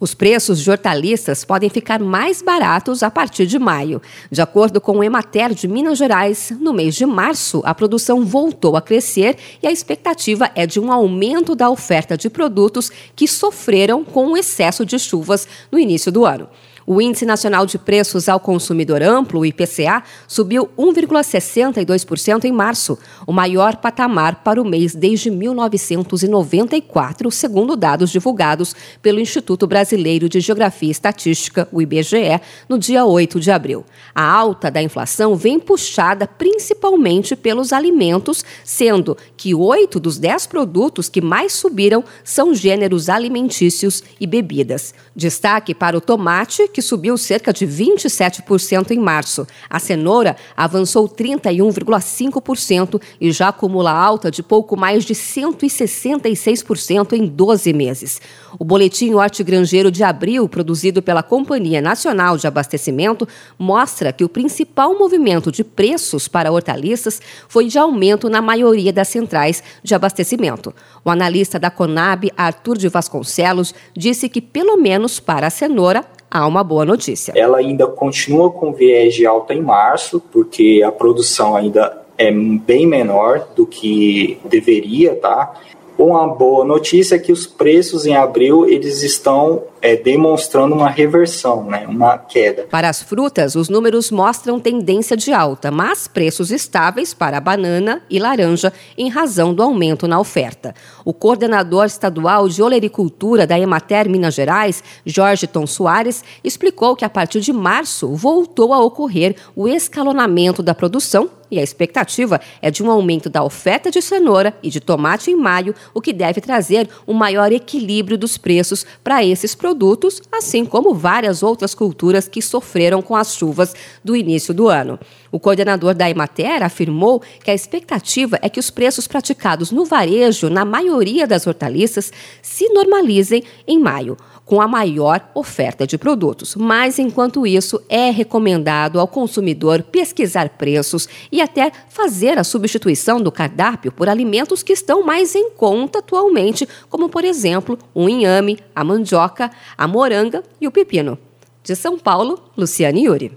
Os preços de hortaliças podem ficar mais baratos a partir de maio. De acordo com o Emater de Minas Gerais, no mês de março, a produção voltou a crescer e a expectativa é de um aumento da oferta de produtos que sofreram com o excesso de chuvas no início do ano. O Índice Nacional de Preços ao Consumidor Amplo, o IPCA, subiu 1,62% em março, o maior patamar para o mês desde 1994, segundo dados divulgados pelo Instituto Brasileiro de Geografia e Estatística, o IBGE, no dia 8 de abril. A alta da inflação vem puxada principalmente pelos alimentos, sendo que oito dos dez produtos que mais subiram são gêneros alimentícios e bebidas. Destaque para o tomate, que que subiu cerca de 27% em março. A cenoura avançou 31,5% e já acumula alta de pouco mais de 166% em 12 meses. O boletim hortigranjeiro de abril, produzido pela Companhia Nacional de Abastecimento, mostra que o principal movimento de preços para hortaliças foi de aumento na maioria das centrais de abastecimento. O analista da Conab, Arthur de Vasconcelos, disse que, pelo menos para a cenoura, há uma boa notícia. Ela ainda continua com viés de alta em março, porque a produção ainda é bem menor do que deveria, tá? Uma boa notícia é que os preços em abril eles estão é, demonstrando uma reversão, né, uma queda. Para as frutas, os números mostram tendência de alta, mas preços estáveis para banana e laranja em razão do aumento na oferta. O coordenador estadual de olericultura da Emater Minas Gerais, Jorge Tom Soares, explicou que a partir de março voltou a ocorrer o escalonamento da produção e a expectativa é de um aumento da oferta de cenoura e de tomate em maio, o que deve trazer um maior equilíbrio dos preços para esses produtos, assim como várias outras culturas que sofreram com as chuvas do início do ano. O coordenador da Emater afirmou que a expectativa é que os preços praticados no varejo, na maioria das hortaliças, se normalizem em maio com a maior oferta de produtos. Mas, enquanto isso, é recomendado ao consumidor pesquisar preços e até fazer a substituição do cardápio por alimentos que estão mais em conta atualmente, como, por exemplo, o inhame, a mandioca, a moranga e o pepino. De São Paulo, Luciane Yuri.